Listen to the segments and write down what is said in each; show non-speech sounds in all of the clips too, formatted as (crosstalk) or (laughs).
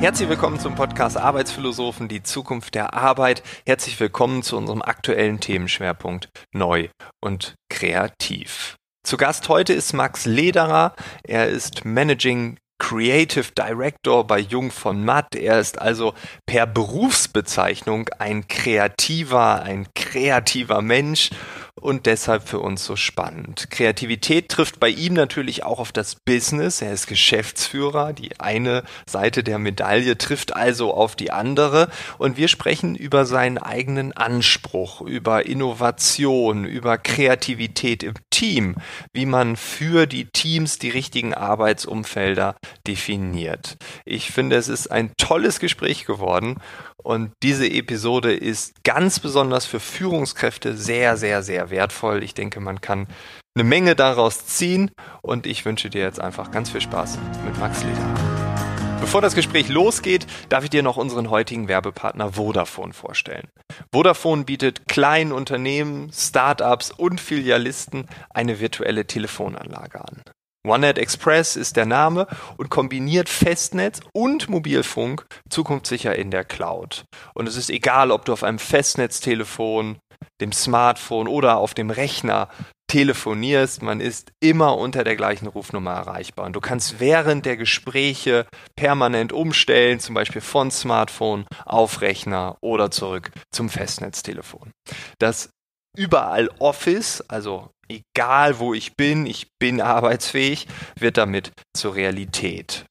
Herzlich willkommen zum Podcast Arbeitsphilosophen, die Zukunft der Arbeit. Herzlich willkommen zu unserem aktuellen Themenschwerpunkt Neu und Kreativ. Zu Gast heute ist Max Lederer. Er ist Managing Creative Director bei Jung von Matt. Er ist also per Berufsbezeichnung ein kreativer, ein kreativer Mensch und deshalb für uns so spannend. Kreativität trifft bei ihm natürlich auch auf das Business. Er ist Geschäftsführer. Die eine Seite der Medaille trifft also auf die andere. Und wir sprechen über seinen eigenen Anspruch, über Innovation, über Kreativität im Team, wie man für die Teams die richtigen Arbeitsumfelder definiert. Ich finde, es ist ein tolles Gespräch geworden und diese Episode ist ganz besonders für Führungskräfte sehr, sehr, sehr wertvoll. Ich denke, man kann eine Menge daraus ziehen und ich wünsche dir jetzt einfach ganz viel Spaß mit Max Leder. Bevor das Gespräch losgeht, darf ich dir noch unseren heutigen Werbepartner Vodafone vorstellen. Vodafone bietet kleinen Unternehmen, Startups und Filialisten eine virtuelle Telefonanlage an. OneNet Express ist der Name und kombiniert Festnetz und Mobilfunk zukunftssicher in der Cloud. Und es ist egal, ob du auf einem Festnetztelefon, dem Smartphone oder auf dem Rechner telefonierst, man ist immer unter der gleichen Rufnummer erreichbar. Und du kannst während der Gespräche permanent umstellen, zum Beispiel von Smartphone auf Rechner oder zurück zum Festnetztelefon. Das überall Office, also egal wo ich bin, ich bin arbeitsfähig, wird damit zur Realität.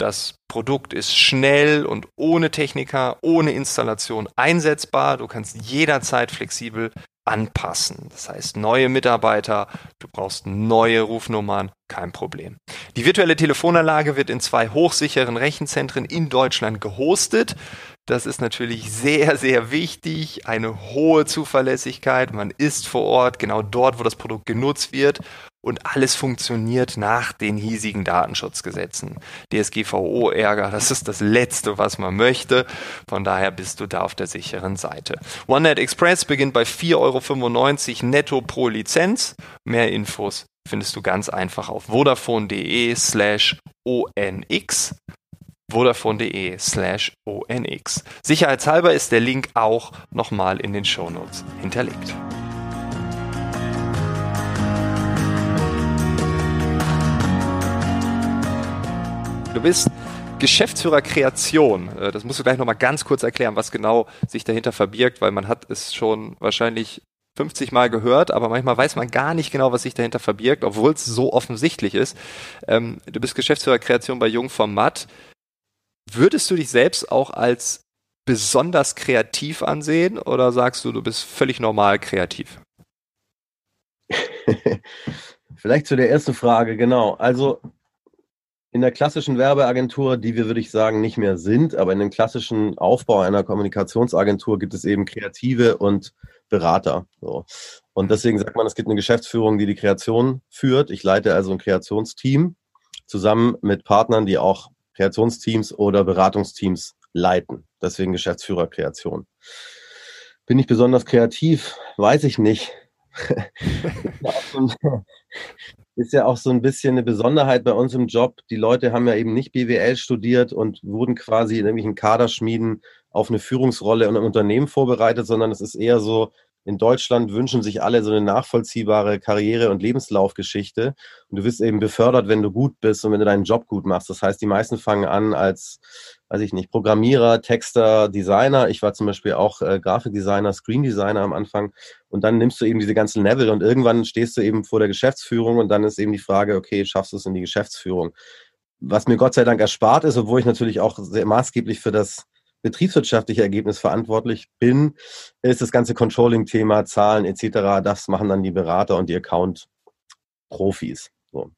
Das Produkt ist schnell und ohne Techniker, ohne Installation einsetzbar. Du kannst jederzeit flexibel anpassen. Das heißt, neue Mitarbeiter, du brauchst neue Rufnummern, kein Problem. Die virtuelle Telefonanlage wird in zwei hochsicheren Rechenzentren in Deutschland gehostet. Das ist natürlich sehr, sehr wichtig. Eine hohe Zuverlässigkeit. Man ist vor Ort, genau dort, wo das Produkt genutzt wird. Und alles funktioniert nach den hiesigen Datenschutzgesetzen. DSGVO-Ärger, das ist das Letzte, was man möchte. Von daher bist du da auf der sicheren Seite. OneNet Express beginnt bei 4,95 Euro netto pro Lizenz. Mehr Infos findest du ganz einfach auf vodafone.de slash onx vodafone.de slash onx. Sicherheitshalber ist der Link auch nochmal in den Shownotes hinterlegt. Du bist Geschäftsführer Kreation. Äh, das musst du gleich nochmal ganz kurz erklären, was genau sich dahinter verbirgt, weil man hat es schon wahrscheinlich 50 Mal gehört, aber manchmal weiß man gar nicht genau, was sich dahinter verbirgt, obwohl es so offensichtlich ist. Ähm, du bist Geschäftsführer Kreation bei Jung vom Matt. Würdest du dich selbst auch als besonders kreativ ansehen oder sagst du, du bist völlig normal kreativ? (laughs) Vielleicht zu der ersten Frage, genau. Also in der klassischen Werbeagentur, die wir, würde ich sagen, nicht mehr sind, aber in dem klassischen Aufbau einer Kommunikationsagentur gibt es eben Kreative und Berater. So. Und deswegen sagt man, es gibt eine Geschäftsführung, die die Kreation führt. Ich leite also ein Kreationsteam zusammen mit Partnern, die auch Kreationsteams oder Beratungsteams leiten. Deswegen Geschäftsführer Kreation. Bin ich besonders kreativ? Weiß ich nicht. (laughs) ist ja auch so ein bisschen eine Besonderheit bei uns im Job. Die Leute haben ja eben nicht BWL studiert und wurden quasi in irgendwelchen Kaderschmieden auf eine Führungsrolle und ein Unternehmen vorbereitet, sondern es ist eher so, in Deutschland wünschen sich alle so eine nachvollziehbare Karriere- und Lebenslaufgeschichte. Und du wirst eben befördert, wenn du gut bist und wenn du deinen Job gut machst. Das heißt, die meisten fangen an als, weiß ich nicht, Programmierer, Texter, Designer. Ich war zum Beispiel auch äh, Grafikdesigner, Screendesigner am Anfang. Und dann nimmst du eben diese ganzen Level und irgendwann stehst du eben vor der Geschäftsführung und dann ist eben die Frage, okay, schaffst du es in die Geschäftsführung? Was mir Gott sei Dank erspart ist, obwohl ich natürlich auch sehr maßgeblich für das betriebswirtschaftliche Ergebnis verantwortlich bin, ist das ganze Controlling-Thema, Zahlen etc. Das machen dann die Berater und die Account-Profis. So.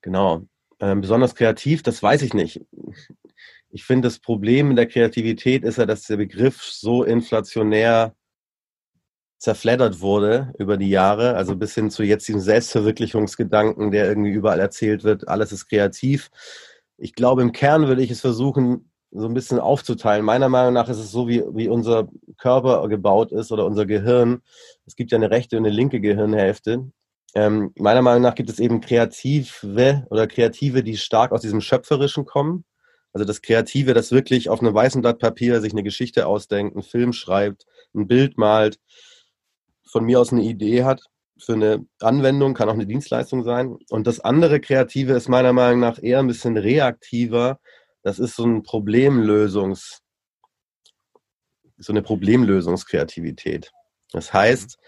Genau. Ähm, besonders kreativ, das weiß ich nicht. Ich finde, das Problem in der Kreativität ist ja, dass der Begriff so inflationär zerfleddert wurde über die Jahre, also bis hin zu jetzt diesem Selbstverwirklichungsgedanken, der irgendwie überall erzählt wird, alles ist kreativ. Ich glaube, im Kern würde ich es versuchen, so ein bisschen aufzuteilen. Meiner Meinung nach ist es so, wie, wie unser Körper gebaut ist oder unser Gehirn. Es gibt ja eine rechte und eine linke Gehirnhälfte. Ähm, meiner Meinung nach gibt es eben Kreative oder Kreative, die stark aus diesem Schöpferischen kommen. Also das Kreative, das wirklich auf einem weißen Blatt Papier sich eine Geschichte ausdenkt, einen Film schreibt, ein Bild malt, von mir aus eine Idee hat für eine Anwendung, kann auch eine Dienstleistung sein. Und das andere Kreative ist meiner Meinung nach eher ein bisschen reaktiver. Das ist so ein Problemlösungs, so eine Problemlösungskreativität. Das heißt,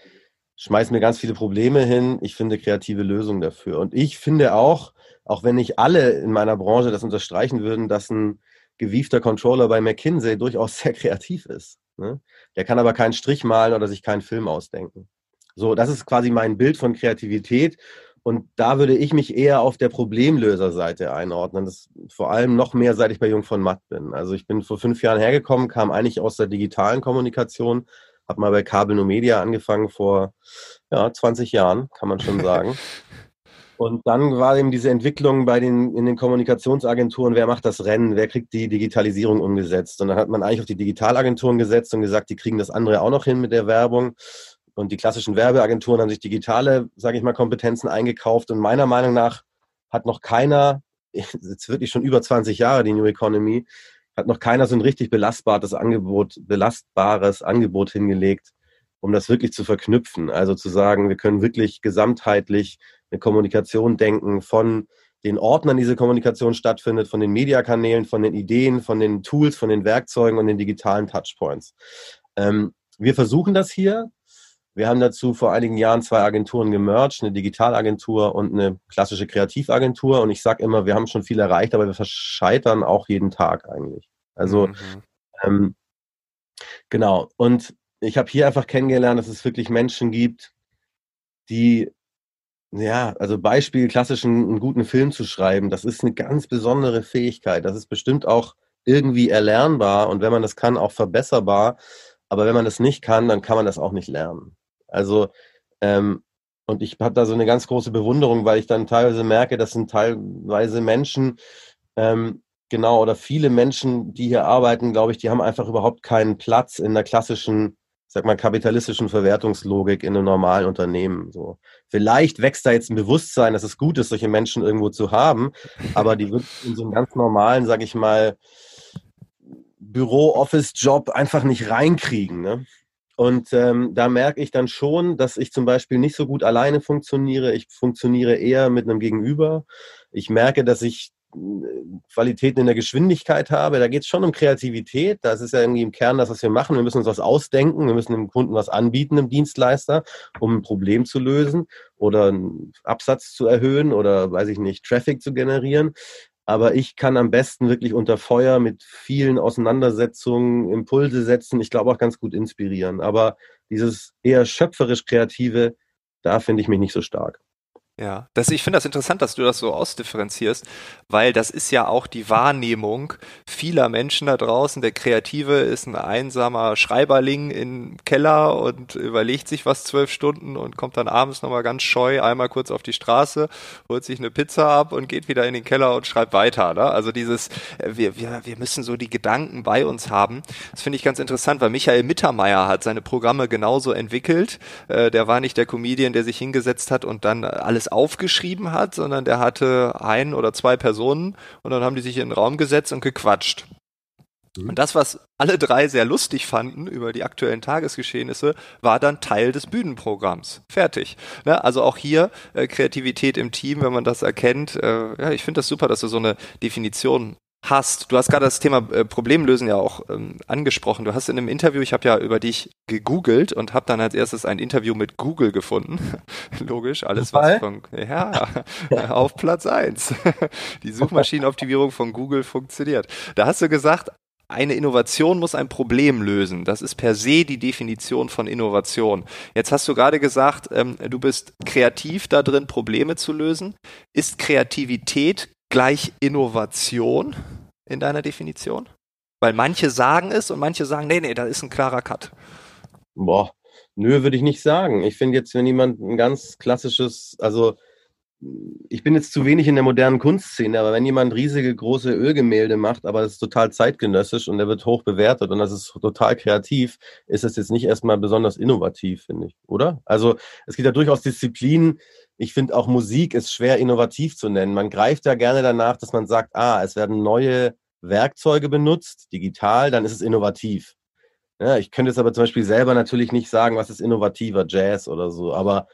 schmeiß mir ganz viele Probleme hin, ich finde kreative Lösungen dafür. Und ich finde auch, auch wenn nicht alle in meiner Branche das unterstreichen würden, dass ein gewiefter Controller bei McKinsey durchaus sehr kreativ ist. Ne? Der kann aber keinen Strich malen oder sich keinen Film ausdenken. So, das ist quasi mein Bild von Kreativität. Und da würde ich mich eher auf der Problemlöserseite einordnen. Das vor allem noch mehr, seit ich bei Jung von Matt bin. Also ich bin vor fünf Jahren hergekommen, kam eigentlich aus der digitalen Kommunikation, habe mal bei Kabel No Media angefangen vor ja, 20 Jahren, kann man schon sagen. (laughs) Und dann war eben diese Entwicklung bei den, in den Kommunikationsagenturen, wer macht das Rennen, wer kriegt die Digitalisierung umgesetzt. Und dann hat man eigentlich auf die Digitalagenturen gesetzt und gesagt, die kriegen das andere auch noch hin mit der Werbung. Und die klassischen Werbeagenturen haben sich digitale, sage ich mal, Kompetenzen eingekauft. Und meiner Meinung nach hat noch keiner, (laughs) jetzt wirklich schon über 20 Jahre die New Economy, hat noch keiner so ein richtig belastbares Angebot, belastbares Angebot hingelegt, um das wirklich zu verknüpfen. Also zu sagen, wir können wirklich gesamtheitlich eine Kommunikation denken von den Orten, an diese Kommunikation stattfindet, von den Mediakanälen, von den Ideen, von den Tools, von den Werkzeugen und den digitalen Touchpoints. Ähm, wir versuchen das hier. Wir haben dazu vor einigen Jahren zwei Agenturen gemerged, eine Digitalagentur und eine klassische Kreativagentur. Und ich sage immer, wir haben schon viel erreicht, aber wir verscheitern auch jeden Tag eigentlich. Also mhm. ähm, genau. Und ich habe hier einfach kennengelernt, dass es wirklich Menschen gibt, die ja, also Beispiel klassischen einen guten Film zu schreiben, das ist eine ganz besondere Fähigkeit. Das ist bestimmt auch irgendwie erlernbar und wenn man das kann, auch verbesserbar. Aber wenn man das nicht kann, dann kann man das auch nicht lernen. Also, ähm, und ich habe da so eine ganz große Bewunderung, weil ich dann teilweise merke, das sind teilweise Menschen, ähm, genau, oder viele Menschen, die hier arbeiten, glaube ich, die haben einfach überhaupt keinen Platz in der klassischen, sag mal, kapitalistischen Verwertungslogik in einem normalen Unternehmen. So. Vielleicht wächst da jetzt ein Bewusstsein, dass es gut ist, solche Menschen irgendwo zu haben, aber die wird in so einem ganz normalen, sag ich mal, Büro-Office-Job einfach nicht reinkriegen. Ne? Und ähm, da merke ich dann schon, dass ich zum Beispiel nicht so gut alleine funktioniere. Ich funktioniere eher mit einem Gegenüber. Ich merke, dass ich äh, Qualitäten in der Geschwindigkeit habe. Da geht es schon um Kreativität. Das ist ja irgendwie im Kern das, was wir machen. Wir müssen uns was ausdenken. Wir müssen dem Kunden was anbieten, einem Dienstleister, um ein Problem zu lösen oder einen Absatz zu erhöhen oder, weiß ich nicht, Traffic zu generieren. Aber ich kann am besten wirklich unter Feuer mit vielen Auseinandersetzungen Impulse setzen. Ich glaube auch ganz gut inspirieren. Aber dieses eher schöpferisch Kreative, da finde ich mich nicht so stark. Ja, das, ich finde das interessant, dass du das so ausdifferenzierst, weil das ist ja auch die Wahrnehmung vieler Menschen da draußen. Der Kreative ist ein einsamer Schreiberling im Keller und überlegt sich was zwölf Stunden und kommt dann abends nochmal ganz scheu einmal kurz auf die Straße, holt sich eine Pizza ab und geht wieder in den Keller und schreibt weiter. Ne? Also dieses, äh, wir, wir, wir müssen so die Gedanken bei uns haben. Das finde ich ganz interessant, weil Michael Mittermeier hat seine Programme genauso entwickelt. Äh, der war nicht der Comedian, der sich hingesetzt hat und dann alles aufgeschrieben hat, sondern der hatte ein oder zwei Personen und dann haben die sich in den Raum gesetzt und gequatscht. Mhm. Und das, was alle drei sehr lustig fanden über die aktuellen Tagesgeschehnisse, war dann Teil des Bühnenprogramms. Fertig. Ne? Also auch hier äh, Kreativität im Team, wenn man das erkennt. Äh, ja, ich finde das super, dass du so eine Definition hast. Du hast gerade das Thema äh, Problemlösen ja auch ähm, angesprochen. Du hast in einem Interview, ich habe ja über dich gegoogelt und habe dann als erstes ein Interview mit Google gefunden. (laughs) Logisch, alles was von ja, (laughs) auf Platz eins. (laughs) Die Suchmaschinenoptimierung von Google funktioniert. Da hast du gesagt, eine Innovation muss ein Problem lösen. Das ist per se die Definition von Innovation. Jetzt hast du gerade gesagt, ähm, du bist kreativ da drin, Probleme zu lösen. Ist Kreativität gleich Innovation in deiner Definition? Weil manche sagen es und manche sagen, nee, nee, da ist ein klarer Cut. Boah, nö, würde ich nicht sagen. Ich finde jetzt, wenn jemand ein ganz klassisches, also ich bin jetzt zu wenig in der modernen Kunstszene, aber wenn jemand riesige große Ölgemälde macht, aber das ist total zeitgenössisch und der wird hoch bewertet und das ist total kreativ, ist das jetzt nicht erstmal besonders innovativ, finde ich, oder? Also es gibt ja durchaus Disziplinen, ich finde auch Musik ist schwer innovativ zu nennen. Man greift ja gerne danach, dass man sagt, ah, es werden neue Werkzeuge benutzt, digital, dann ist es innovativ. Ja, ich könnte jetzt aber zum Beispiel selber natürlich nicht sagen, was ist innovativer, Jazz oder so. Aber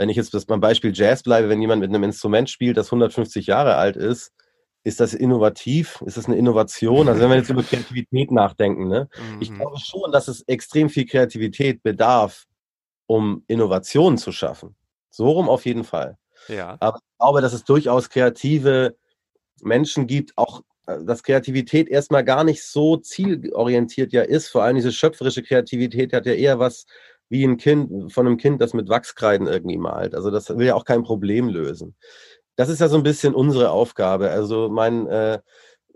wenn ich jetzt beim Beispiel Jazz bleibe, wenn jemand mit einem Instrument spielt, das 150 Jahre alt ist, ist das innovativ? Ist das eine Innovation? Also wenn wir jetzt über Kreativität nachdenken, ne? Mhm. ich glaube schon, dass es extrem viel Kreativität bedarf, um Innovationen zu schaffen. So rum auf jeden Fall. Ja. Aber ich glaube, dass es durchaus kreative Menschen gibt, auch äh, dass Kreativität erstmal gar nicht so zielorientiert ja ist. Vor allem diese schöpferische Kreativität hat ja eher was wie ein Kind, von einem Kind, das mit Wachskreiden irgendwie malt. Also das will ja auch kein Problem lösen. Das ist ja so ein bisschen unsere Aufgabe. Also mein äh,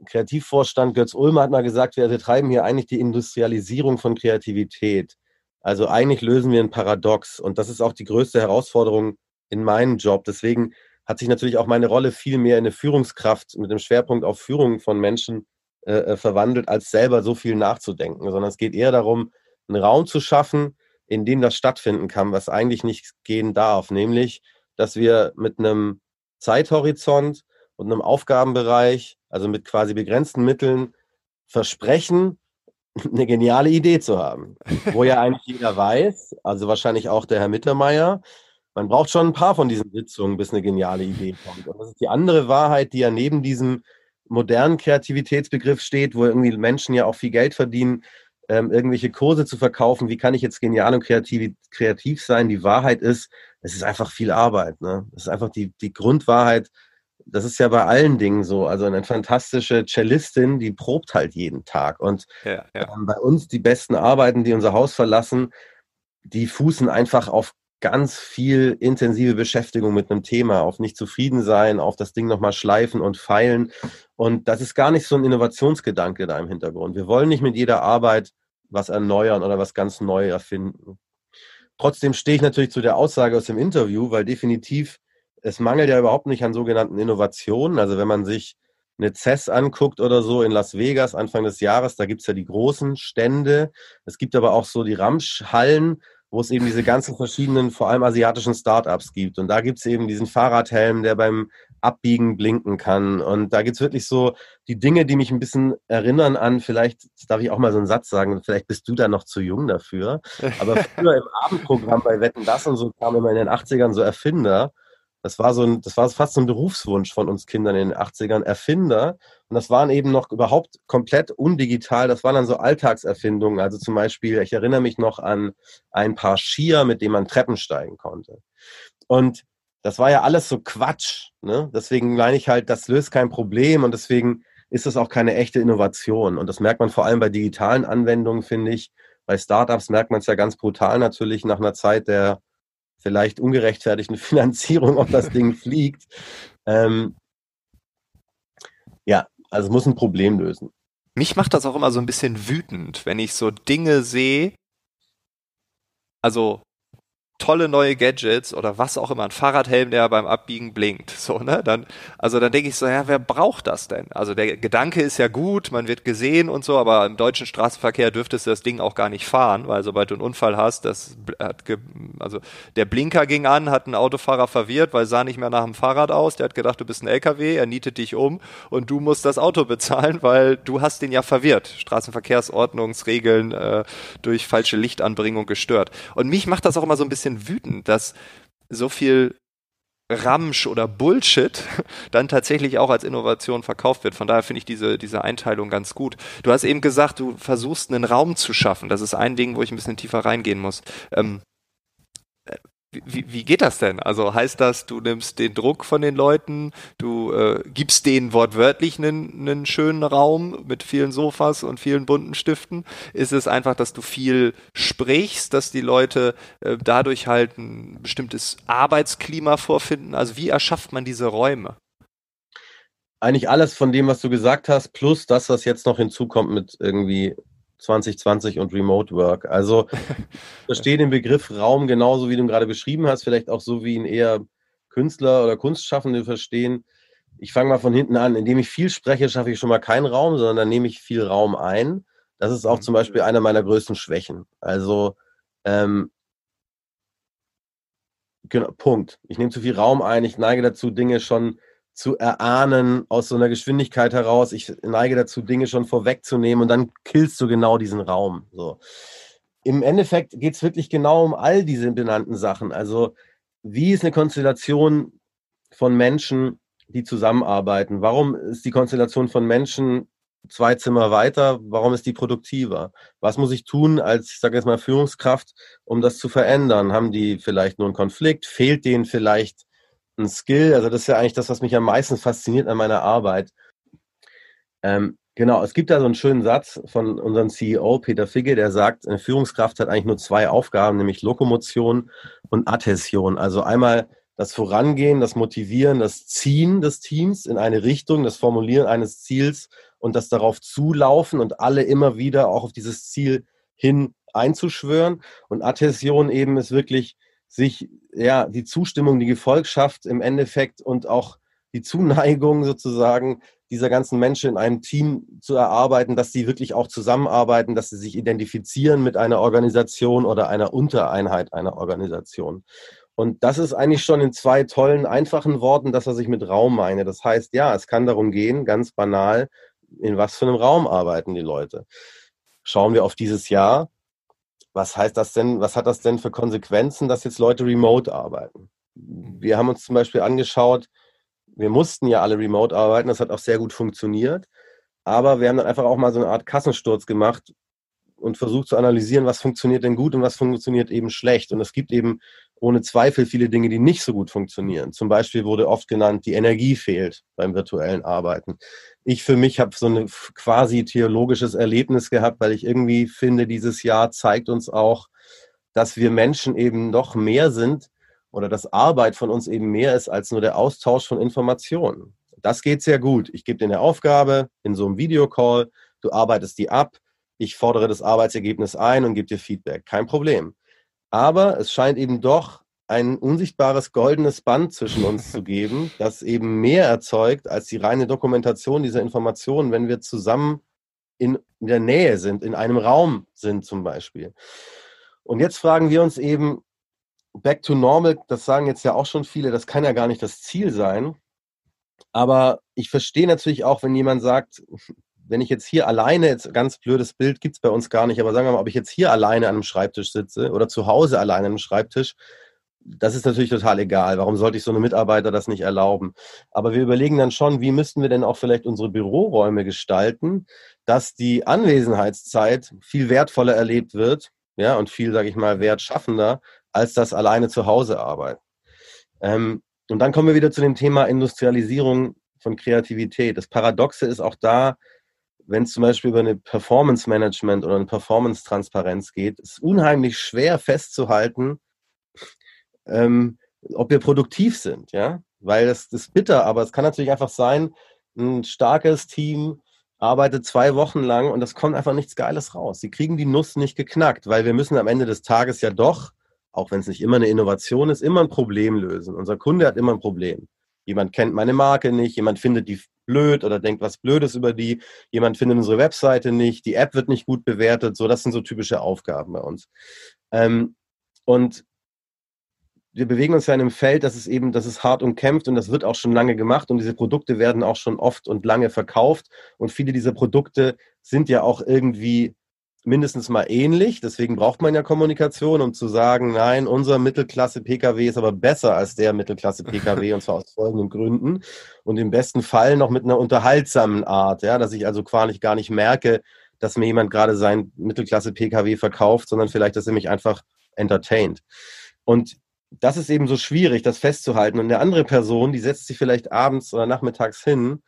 Kreativvorstand Götz Ulmer hat mal gesagt, wir betreiben hier eigentlich die Industrialisierung von Kreativität. Also eigentlich lösen wir ein Paradox. Und das ist auch die größte Herausforderung in meinem Job. Deswegen hat sich natürlich auch meine Rolle viel mehr in eine Führungskraft mit dem Schwerpunkt auf Führung von Menschen äh, äh, verwandelt, als selber so viel nachzudenken, sondern es geht eher darum, einen Raum zu schaffen, in dem das stattfinden kann, was eigentlich nicht gehen darf, nämlich, dass wir mit einem Zeithorizont und einem Aufgabenbereich, also mit quasi begrenzten Mitteln, versprechen, (laughs) eine geniale Idee zu haben, wo ja (laughs) eigentlich jeder weiß, also wahrscheinlich auch der Herr Mittermeier, man braucht schon ein paar von diesen Sitzungen, bis eine geniale Idee kommt. Und das ist die andere Wahrheit, die ja neben diesem modernen Kreativitätsbegriff steht, wo irgendwie Menschen ja auch viel Geld verdienen, ähm, irgendwelche Kurse zu verkaufen. Wie kann ich jetzt genial und kreativ, kreativ sein? Die Wahrheit ist, es ist einfach viel Arbeit. Ne? Das ist einfach die, die Grundwahrheit. Das ist ja bei allen Dingen so. Also eine fantastische Cellistin, die probt halt jeden Tag. Und ja, ja. Ähm, bei uns die besten Arbeiten, die unser Haus verlassen, die fußen einfach auf ganz viel intensive Beschäftigung mit einem Thema, auf nicht zufrieden sein, auf das Ding nochmal schleifen und feilen. Und das ist gar nicht so ein Innovationsgedanke da im Hintergrund. Wir wollen nicht mit jeder Arbeit was erneuern oder was ganz neu erfinden. Trotzdem stehe ich natürlich zu der Aussage aus dem Interview, weil definitiv es mangelt ja überhaupt nicht an sogenannten Innovationen. Also wenn man sich eine CES anguckt oder so in Las Vegas Anfang des Jahres, da gibt es ja die großen Stände. Es gibt aber auch so die Ramschhallen, wo es eben diese ganzen verschiedenen, vor allem asiatischen Startups gibt. Und da gibt es eben diesen Fahrradhelm, der beim Abbiegen blinken kann. Und da gibt es wirklich so die Dinge, die mich ein bisschen erinnern an, vielleicht darf ich auch mal so einen Satz sagen, vielleicht bist du da noch zu jung dafür. Aber früher im (laughs) Abendprogramm bei Wetten das und so kam immer in den 80ern so Erfinder. Das war so ein, das war fast so ein Berufswunsch von uns Kindern in den 80ern, Erfinder. Und das waren eben noch überhaupt komplett undigital. Das waren dann so Alltagserfindungen. Also zum Beispiel, ich erinnere mich noch an ein paar Skier, mit denen man Treppen steigen konnte. Und das war ja alles so Quatsch. Ne? Deswegen meine ich halt, das löst kein Problem und deswegen ist das auch keine echte Innovation. Und das merkt man vor allem bei digitalen Anwendungen, finde ich. Bei Startups merkt man es ja ganz brutal natürlich nach einer Zeit der vielleicht ungerechtfertigten (laughs) Finanzierung, ob das Ding fliegt. Ähm, ja, also muss ein Problem lösen. Mich macht das auch immer so ein bisschen wütend, wenn ich so Dinge sehe, also tolle neue Gadgets oder was auch immer, ein Fahrradhelm, der beim Abbiegen blinkt. (laughs) So, ne? Dann, also dann denke ich so, ja, wer braucht das denn? Also der Gedanke ist ja gut, man wird gesehen und so, aber im deutschen Straßenverkehr dürftest du das Ding auch gar nicht fahren, weil sobald du einen Unfall hast, das hat also der Blinker ging an, hat einen Autofahrer verwirrt, weil sah nicht mehr nach dem Fahrrad aus, der hat gedacht, du bist ein LKW, er nietet dich um und du musst das Auto (laughs) bezahlen, weil du hast den ja verwirrt. Straßenverkehrsordnungsregeln äh, durch falsche Lichtanbringung gestört. Und mich macht das auch immer so ein bisschen bisschen wütend, dass so viel Ramsch oder Bullshit (laughs) dann tatsächlich auch als Innovation verkauft wird. Von daher finde ich diese, diese Einteilung ganz gut. Du hast eben gesagt, du versuchst einen Raum zu schaffen. Das ist ein Ding, wo ich ein bisschen tiefer reingehen muss. Ähm, wie, wie geht das denn? Also heißt das, du nimmst den Druck von den Leuten, du äh, gibst denen wortwörtlich einen, einen schönen Raum mit vielen Sofas und vielen bunten Stiften? Ist es einfach, dass du viel sprichst, dass die Leute äh, dadurch halt ein bestimmtes Arbeitsklima vorfinden? Also wie erschafft man diese Räume? Eigentlich alles von dem, was du gesagt hast, plus das, was jetzt noch hinzukommt mit irgendwie 2020 und Remote Work. Also ich (laughs) verstehe den Begriff Raum genauso, wie du ihn gerade beschrieben hast, vielleicht auch so, wie ihn eher Künstler oder Kunstschaffende verstehen. Ich fange mal von hinten an. Indem ich viel spreche, schaffe ich schon mal keinen Raum, sondern dann nehme ich viel Raum ein. Das ist auch mhm. zum Beispiel einer meiner größten Schwächen. Also, ähm, genau, Punkt. Ich nehme zu viel Raum ein. Ich neige dazu, Dinge schon zu erahnen aus so einer Geschwindigkeit heraus. Ich neige dazu, Dinge schon vorwegzunehmen und dann killst du genau diesen Raum. So. Im Endeffekt geht es wirklich genau um all diese benannten Sachen. Also wie ist eine Konstellation von Menschen, die zusammenarbeiten? Warum ist die Konstellation von Menschen zwei Zimmer weiter? Warum ist die produktiver? Was muss ich tun als, ich sage jetzt mal, Führungskraft, um das zu verändern? Haben die vielleicht nur einen Konflikt? Fehlt denen vielleicht ein Skill? Also das ist ja eigentlich das, was mich am meisten fasziniert an meiner Arbeit. Ähm, genau, es gibt da so einen schönen Satz von unserem CEO Peter Figge, der sagt, eine Führungskraft hat eigentlich nur zwei Aufgaben, nämlich Lokomotion und Adhäsion. Also einmal das Vorangehen, das Motivieren, das Ziehen des Teams in eine Richtung, das Formulieren eines Ziels und das darauf zulaufen und alle immer wieder auch auf dieses Ziel hin einzuschwören. Und Adhäsion eben ist wirklich sich, ja, die Zustimmung, die Gefolgschaft im Endeffekt und auch die Zuneigung sozusagen dieser ganzen Menschen in einem Team zu erarbeiten, dass sie wirklich auch zusammenarbeiten, dass sie sich identifizieren mit einer Organisation oder einer Untereinheit einer Organisation. Und das ist eigentlich schon in zwei tollen, einfachen Worten das, was ich mit Raum meine. Das heißt, ja, es kann darum gehen, ganz banal, in was für einem Raum arbeiten die Leute. Schauen wir auf dieses Jahr. Was heißt das denn, was hat das denn für Konsequenzen, dass jetzt Leute remote arbeiten? Wir haben uns zum Beispiel angeschaut, wir mussten ja alle remote arbeiten, das hat auch sehr gut funktioniert. Aber wir haben dann einfach auch mal so eine Art Kassensturz gemacht und versucht zu analysieren, was funktioniert denn gut und was funktioniert eben schlecht. Und es gibt eben ohne Zweifel viele Dinge, die nicht so gut funktionieren. Zum Beispiel wurde oft genannt, die Energie fehlt beim virtuellen Arbeiten. Ich für mich habe so ein quasi theologisches Erlebnis gehabt, weil ich irgendwie finde, dieses Jahr zeigt uns auch, dass wir Menschen eben noch mehr sind oder dass Arbeit von uns eben mehr ist als nur der Austausch von Informationen. Das geht sehr gut. Ich gebe dir eine Aufgabe in so einem Videocall, du arbeitest die ab, ich fordere das Arbeitsergebnis ein und gebe dir Feedback. Kein Problem. Aber es scheint eben doch ein unsichtbares goldenes Band zwischen uns (laughs) zu geben, das eben mehr erzeugt als die reine Dokumentation dieser Informationen, wenn wir zusammen in, der Nähe sind, in einem Raum sind zum Beispiel. Und jetzt fragen wir uns eben, back to normal, das sagen jetzt ja auch schon viele, das kann ja gar nicht das Ziel sein. Aber ich verstehe natürlich auch, wenn jemand sagt, wenn ich jetzt hier alleine, jetzt ganz blödes Bild gibt es bei uns gar nicht, aber sagen wir mal, ob ich jetzt hier alleine an einem Schreibtisch sitze oder zu Hause alleine an einem Schreibtisch, das ist natürlich total egal. Warum sollte ich so einem Mitarbeiter das nicht erlauben? Aber wir überlegen dann schon, wie müssten wir denn auch vielleicht unsere Büroräume gestalten, dass die Anwesenheitszeit viel wertvoller erlebt wird, ja, und viel, sage ich mal, wertschaffender, als das alleine zu Hause arbeiten. Ähm, und dann kommen wir wieder zu dem Thema Industrialisierung von Kreativität. Das Paradoxe ist auch da, wenn es zum Beispiel über eine Performance Management oder eine Performance Transparenz geht, ist unheimlich schwer festzuhalten, ähm, ob wir produktiv sind, ja, weil das, das ist bitter, aber es kann natürlich einfach sein, ein starkes Team arbeitet zwei Wochen lang und das kommt einfach nichts Geiles raus. Sie kriegen die Nuss nicht geknackt, weil wir müssen am Ende des Tages ja doch, auch wenn es nicht immer eine Innovation ist, immer ein Problem lösen. Unser Kunde hat immer ein Problem. Jemand kennt meine Marke nicht, jemand findet die blöd oder denkt was Blödes über die, jemand findet unsere Webseite nicht, die App wird nicht gut bewertet. So, das sind so typische Aufgaben bei uns. Ähm, und wir bewegen uns ja in einem Feld, das ist eben, das ist hart und kämpft und das wird auch schon lange gemacht und diese Produkte werden auch schon oft und lange verkauft und viele dieser Produkte sind ja auch irgendwie mindestens mal ähnlich. Deswegen braucht man ja Kommunikation, um zu sagen, nein, unser Mittelklasse-Pkw ist aber besser als der Mittelklasse-Pkw (laughs) und zwar aus folgenden Gründen. Und im besten Fall noch mit einer unterhaltsamen Art, ja, dass ich also quasi gar nicht merke, dass mir jemand gerade sein Mittelklasse-Pkw verkauft, sondern vielleicht, dass er mich einfach entertaint. Und das ist eben so schwierig, das festzuhalten. Und eine andere Person, die setzt sich vielleicht abends oder nachmittags hin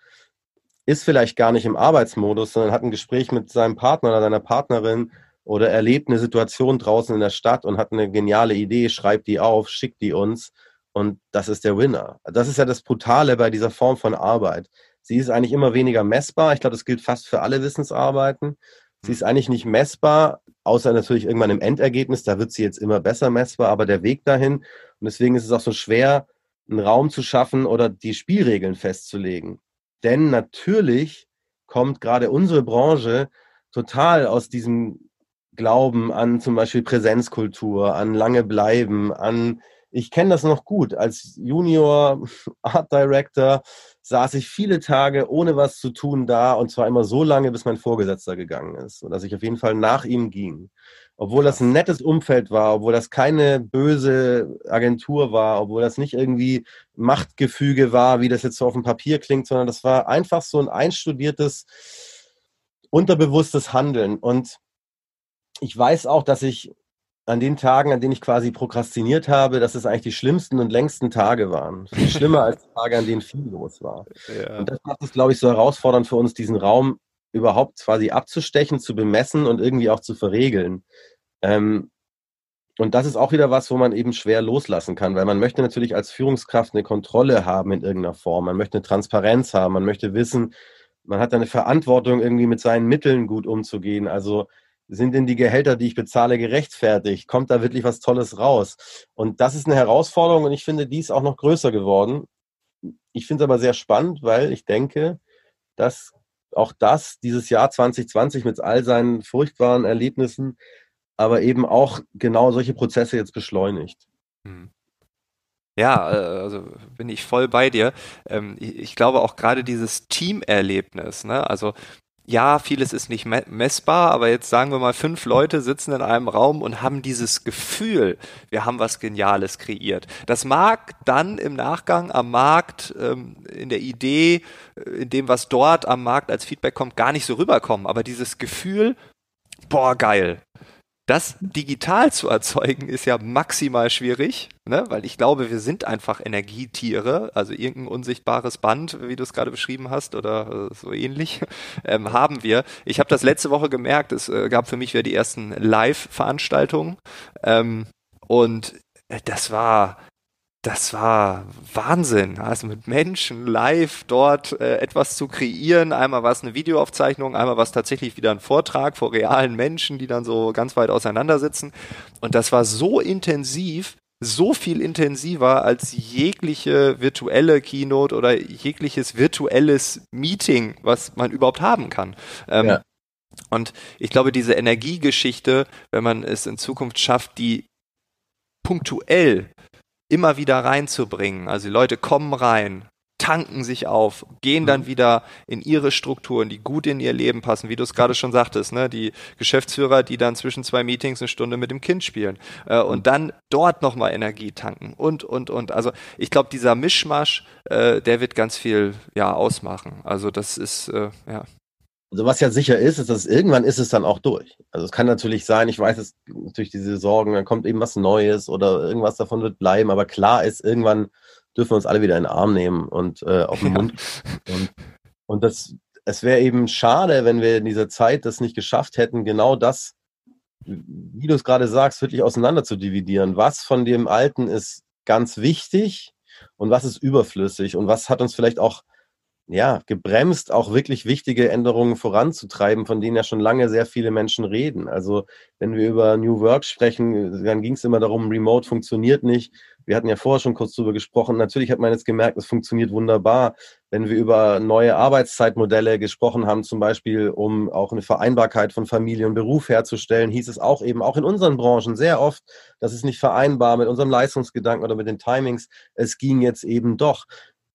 ist vielleicht gar nicht im Arbeitsmodus, sondern hat ein Gespräch mit seinem Partner oder seiner Partnerin oder erlebt eine Situation draußen in der Stadt und hat eine geniale Idee, schreibt die auf, schickt die uns und das ist der Winner. Das ist ja das Brutale bei dieser Form von Arbeit. Sie ist eigentlich immer weniger messbar. Ich glaube, das gilt fast für alle Wissensarbeiten. Sie ist eigentlich nicht messbar, außer natürlich irgendwann im Endergebnis. Da wird sie jetzt immer besser messbar, aber der Weg dahin. Und deswegen ist es auch so schwer, einen Raum zu schaffen oder die Spielregeln festzulegen. Denn natürlich kommt gerade unsere Branche total aus diesem Glauben an zum Beispiel Präsenzkultur, an lange bleiben, an ich kenne das noch gut. Als Junior (laughs) Art Director saß ich viele Tage ohne was zu tun da und zwar immer so lange, bis mein Vorgesetzter gegangen ist, sodass ich auf jeden Fall nach ihm ging. Obwohl das ein nettes Umfeld war, obwohl das keine böse Agentur war, obwohl das nicht irgendwie Machtgefüge war, wie das jetzt so auf dem Papier klingt, sondern das war einfach so ein einstudiertes, unterbewusstes Handeln. Und ich weiß auch, dass ich an den Tagen, an denen ich quasi prokrastiniert habe, dass es eigentlich die schlimmsten und längsten Tage waren. Viel schlimmer als Tage, an denen viel los war. Ja. Und das macht es, glaube ich, so herausfordernd für uns, diesen Raum überhaupt quasi abzustechen, zu bemessen und irgendwie auch zu verregeln. Ähm, und das ist auch wieder was, wo man eben schwer loslassen kann, weil man möchte natürlich als Führungskraft eine Kontrolle haben in irgendeiner Form. Man möchte eine Transparenz haben. Man möchte wissen, man hat eine Verantwortung, irgendwie mit seinen Mitteln gut umzugehen. Also sind denn die Gehälter, die ich bezahle, gerechtfertigt? Kommt da wirklich was Tolles raus? Und das ist eine Herausforderung und ich finde, die ist auch noch größer geworden. Ich finde es aber sehr spannend, weil ich denke, dass auch das dieses Jahr 2020 mit all seinen furchtbaren Erlebnissen, aber eben auch genau solche Prozesse jetzt beschleunigt. Hm. Ja, äh, also bin ich voll bei dir. Ähm, ich glaube auch gerade dieses Teamerlebnis, ne? Also ja, vieles ist nicht messbar, aber jetzt sagen wir mal, fünf Leute sitzen in einem Raum und haben dieses Gefühl, wir haben was Geniales kreiert. Das mag dann im Nachgang am Markt, ähm, in der Idee, äh, in dem, was dort am Markt als Feedback kommt, gar nicht so rüberkommen, aber dieses Gefühl, boah, geil, das digital zu erzeugen ist ja maximal schwierig, ne? weil ich glaube, wir sind einfach Energietiere, also irgendein unsichtbares Band, wie du es gerade beschrieben hast oder äh, so ähnlich, (laughs) ähm, haben wir. Ich habe das letzte Woche gemerkt, es äh, gab für mich wieder die ersten Live-Veranstaltungen ähm, und äh, das war das war Wahnsinn. Also mit Menschen live dort äh, etwas zu kreieren. Einmal war es eine Videoaufzeichnung, einmal war es tatsächlich wieder ein Vortrag vor realen Menschen, die dann so ganz weit auseinandersitzen. Und das war so intensiv, so viel intensiver als jegliche virtuelle Keynote oder jegliches virtuelles Meeting, was man überhaupt haben kann. Ähm, ja. Und ich glaube, diese Energiegeschichte, wenn man es in Zukunft schafft, die punktuell immer wieder reinzubringen. Also die Leute kommen rein, tanken sich auf, gehen dann mhm. wieder in ihre Strukturen, die gut in ihr Leben passen, wie du es gerade schon sagtest, ne? die Geschäftsführer, die dann zwischen zwei Meetings eine Stunde mit dem Kind spielen äh, und mhm. dann dort nochmal Energie tanken und, und, und. Also ich glaube, dieser Mischmasch, äh, der wird ganz viel ja ausmachen. Also das ist, äh, ja. Also was ja sicher ist, ist, dass irgendwann ist es dann auch durch. Also es kann natürlich sein, ich weiß es natürlich diese Sorgen, dann kommt eben was Neues oder irgendwas davon wird bleiben, aber klar ist, irgendwann dürfen wir uns alle wieder in den Arm nehmen und äh, auf den ja. Mund. Und, und das, es wäre eben schade, wenn wir in dieser Zeit das nicht geschafft hätten, genau das, wie du es gerade sagst, wirklich auseinander zu dividieren. Was von dem Alten ist ganz wichtig und was ist überflüssig und was hat uns vielleicht auch ja, gebremst, auch wirklich wichtige Änderungen voranzutreiben, von denen ja schon lange sehr viele Menschen reden. Also wenn wir über New Work sprechen, dann ging es immer darum, Remote funktioniert nicht. Wir hatten ja vorher schon kurz darüber gesprochen. Natürlich hat man jetzt gemerkt, es funktioniert wunderbar. Wenn wir über neue Arbeitszeitmodelle gesprochen haben, zum Beispiel, um auch eine Vereinbarkeit von Familie und Beruf herzustellen, hieß es auch eben, auch in unseren Branchen sehr oft, das ist nicht vereinbar mit unserem Leistungsgedanken oder mit den Timings. Es ging jetzt eben doch.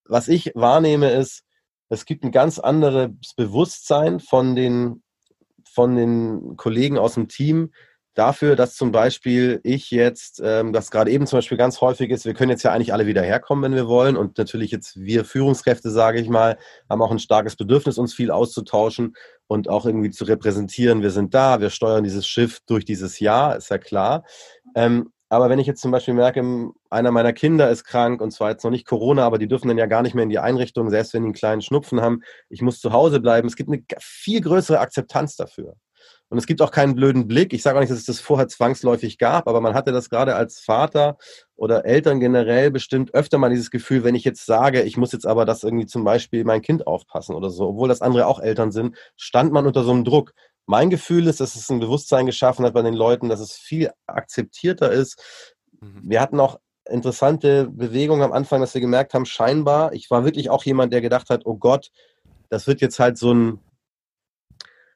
Was ich wahrnehme, ist, es gibt ein ganz anderes Bewusstsein von den, von den Kollegen aus dem Team dafür, dass zum Beispiel ich jetzt, ähm, das gerade eben zum Beispiel ganz häufig ist, wir können jetzt ja eigentlich alle wieder herkommen, wenn wir wollen. Und natürlich jetzt wir Führungskräfte, sage ich mal, haben auch ein starkes Bedürfnis, uns viel auszutauschen und auch irgendwie zu repräsentieren. Wir sind da, wir steuern dieses Schiff durch dieses Jahr, ist ja klar. Ähm, aber wenn ich jetzt zum Beispiel merke, einer meiner Kinder ist krank und zwar jetzt noch nicht Corona, aber die dürfen dann ja gar nicht mehr in die Einrichtung, selbst wenn die einen kleinen Schnupfen haben. Ich muss zu Hause bleiben. Es gibt eine viel größere Akzeptanz dafür. Und es gibt auch keinen blöden Blick. Ich sage auch nicht, dass es das vorher zwangsläufig gab, aber man hatte das gerade als Vater oder Eltern generell bestimmt öfter mal dieses Gefühl, wenn ich jetzt sage, ich muss jetzt aber das irgendwie zum Beispiel mein Kind aufpassen oder so, obwohl das andere auch Eltern sind, stand man unter so einem Druck. Mein Gefühl ist, dass es ein Bewusstsein geschaffen hat bei den Leuten, dass es viel akzeptierter ist. Mhm. Wir hatten auch interessante Bewegungen am Anfang, dass wir gemerkt haben, scheinbar, ich war wirklich auch jemand, der gedacht hat, oh Gott, das wird jetzt halt so ein,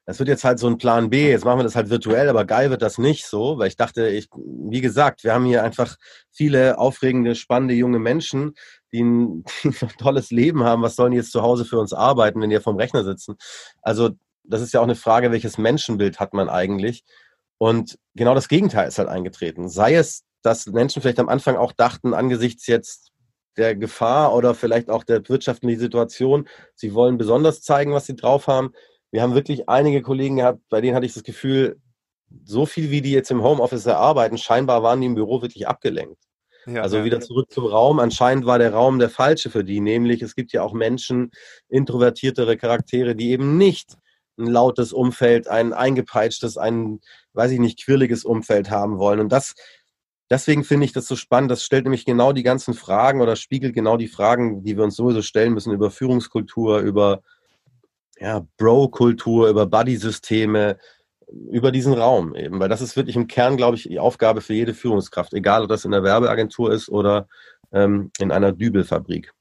das wird jetzt halt so ein Plan B, jetzt machen wir das halt virtuell, aber geil wird das nicht so, weil ich dachte, ich, wie gesagt, wir haben hier einfach viele aufregende, spannende junge Menschen, die ein, (laughs) die ein tolles Leben haben. Was sollen die jetzt zu Hause für uns arbeiten, wenn die vom Rechner sitzen? Also, das ist ja auch eine Frage, welches Menschenbild hat man eigentlich? Und genau das Gegenteil ist halt eingetreten. Sei es, dass Menschen vielleicht am Anfang auch dachten, angesichts jetzt der Gefahr oder vielleicht auch der wirtschaftlichen Situation, sie wollen besonders zeigen, was sie drauf haben wir haben wirklich einige Kollegen gehabt, bei denen hatte ich das Gefühl, so viel wie die jetzt im Homeoffice erarbeiten, scheinbar waren die im Büro wirklich abgelenkt. Ja, also wieder zurück zum Raum. Anscheinend war der Raum der falsche für die, nämlich es gibt ja auch Menschen, introvertiertere Charaktere, die eben nicht ein lautes Umfeld, ein eingepeitschtes, ein, weiß ich nicht, quirliges Umfeld haben wollen. Und das, deswegen finde ich das so spannend. Das stellt nämlich genau die ganzen Fragen oder spiegelt genau die Fragen, die wir uns sowieso stellen müssen über Führungskultur, über ja, Bro-Kultur, über Buddy-Systeme, über diesen Raum eben. Weil das ist wirklich im Kern, glaube ich, die Aufgabe für jede Führungskraft, egal ob das in der Werbeagentur ist oder ähm, in einer Dübelfabrik.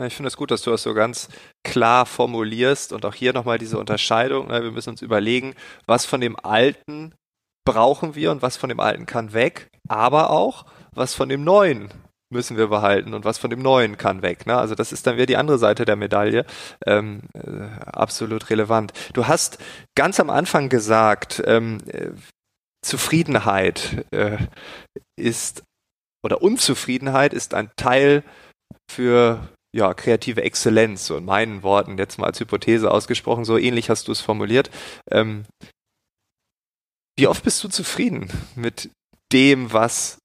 Ja, ich finde es das gut, dass du das so ganz klar formulierst und auch hier nochmal diese Unterscheidung. Ne? Wir müssen uns überlegen, was von dem Alten brauchen wir und was von dem Alten kann weg, aber auch, was von dem Neuen müssen wir behalten und was von dem Neuen kann weg. Ne? Also das ist dann wieder die andere Seite der Medaille. Ähm, äh, absolut relevant. Du hast ganz am Anfang gesagt, ähm, äh, Zufriedenheit äh, ist oder Unzufriedenheit ist ein Teil für ja, kreative Exzellenz, so in meinen Worten jetzt mal als Hypothese ausgesprochen, so ähnlich hast du es formuliert. Ähm, wie oft bist du zufrieden mit dem, was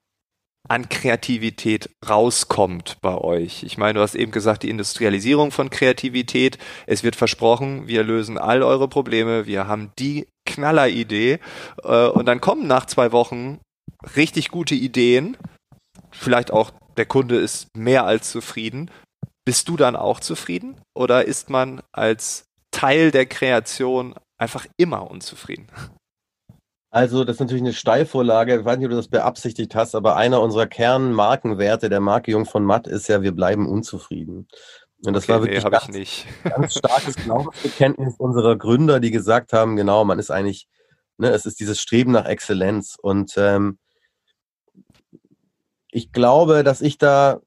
an Kreativität rauskommt bei euch. Ich meine, du hast eben gesagt, die Industrialisierung von Kreativität. Es wird versprochen, wir lösen all eure Probleme, wir haben die Knalleridee äh, und dann kommen nach zwei Wochen richtig gute Ideen. Vielleicht auch der Kunde ist mehr als zufrieden. Bist du dann auch zufrieden oder ist man als Teil der Kreation einfach immer unzufrieden? Also, das ist natürlich eine Steilvorlage. Ich weiß nicht, ob du das beabsichtigt hast, aber einer unserer Kernmarkenwerte der Marke Jung von Matt ist ja, wir bleiben unzufrieden. Und das okay, war wirklich nee, ganz, nicht. ganz starkes Glaubensbekenntnis unserer Gründer, die gesagt haben, genau, man ist eigentlich, ne, es ist dieses Streben nach Exzellenz. Und ähm, ich glaube, dass ich da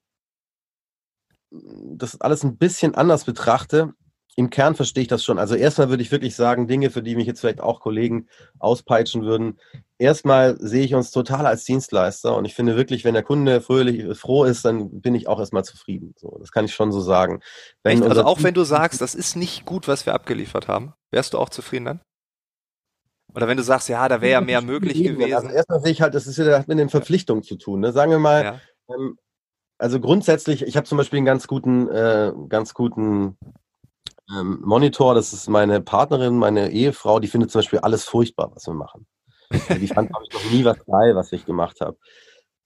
das alles ein bisschen anders betrachte im Kern verstehe ich das schon. Also erstmal würde ich wirklich sagen, Dinge, für die mich jetzt vielleicht auch Kollegen auspeitschen würden. Erstmal sehe ich uns total als Dienstleister und ich finde wirklich, wenn der Kunde fröhlich, froh ist, dann bin ich auch erstmal zufrieden. So, das kann ich schon so sagen. Echt? Also auch wenn du sagst, das ist nicht gut, was wir abgeliefert haben, wärst du auch zufrieden dann? Oder wenn du sagst, ja, da wäre ja mehr möglich gewesen. Also erstmal sehe ich halt, das ist ja mit den Verpflichtungen zu tun. Ne? Sagen wir mal, ja. ähm, also grundsätzlich, ich habe zum Beispiel einen ganz guten, äh, ganz guten ähm, Monitor, das ist meine Partnerin, meine Ehefrau, die findet zum Beispiel alles furchtbar, was wir machen. Die fand, glaube ich, noch nie was geil, was ich gemacht habe.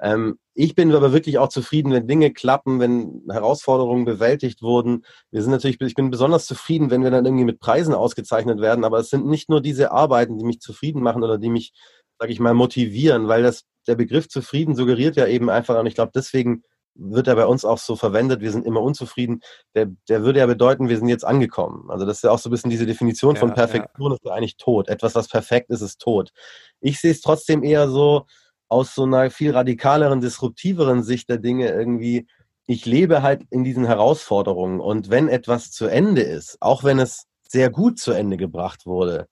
Ähm, ich bin aber wirklich auch zufrieden, wenn Dinge klappen, wenn Herausforderungen bewältigt wurden. Wir sind natürlich, ich bin besonders zufrieden, wenn wir dann irgendwie mit Preisen ausgezeichnet werden, aber es sind nicht nur diese Arbeiten, die mich zufrieden machen oder die mich, sage ich mal, motivieren, weil das, der Begriff zufrieden suggeriert ja eben einfach, und ich glaube, deswegen wird er bei uns auch so verwendet, wir sind immer unzufrieden, der, der würde ja bedeuten, wir sind jetzt angekommen. Also das ist ja auch so ein bisschen diese Definition ja, von Perfektion, ja. ist ja eigentlich tot. Etwas, was perfekt ist, ist tot. Ich sehe es trotzdem eher so aus so einer viel radikaleren, disruptiveren Sicht der Dinge irgendwie, ich lebe halt in diesen Herausforderungen und wenn etwas zu Ende ist, auch wenn es sehr gut zu Ende gebracht wurde,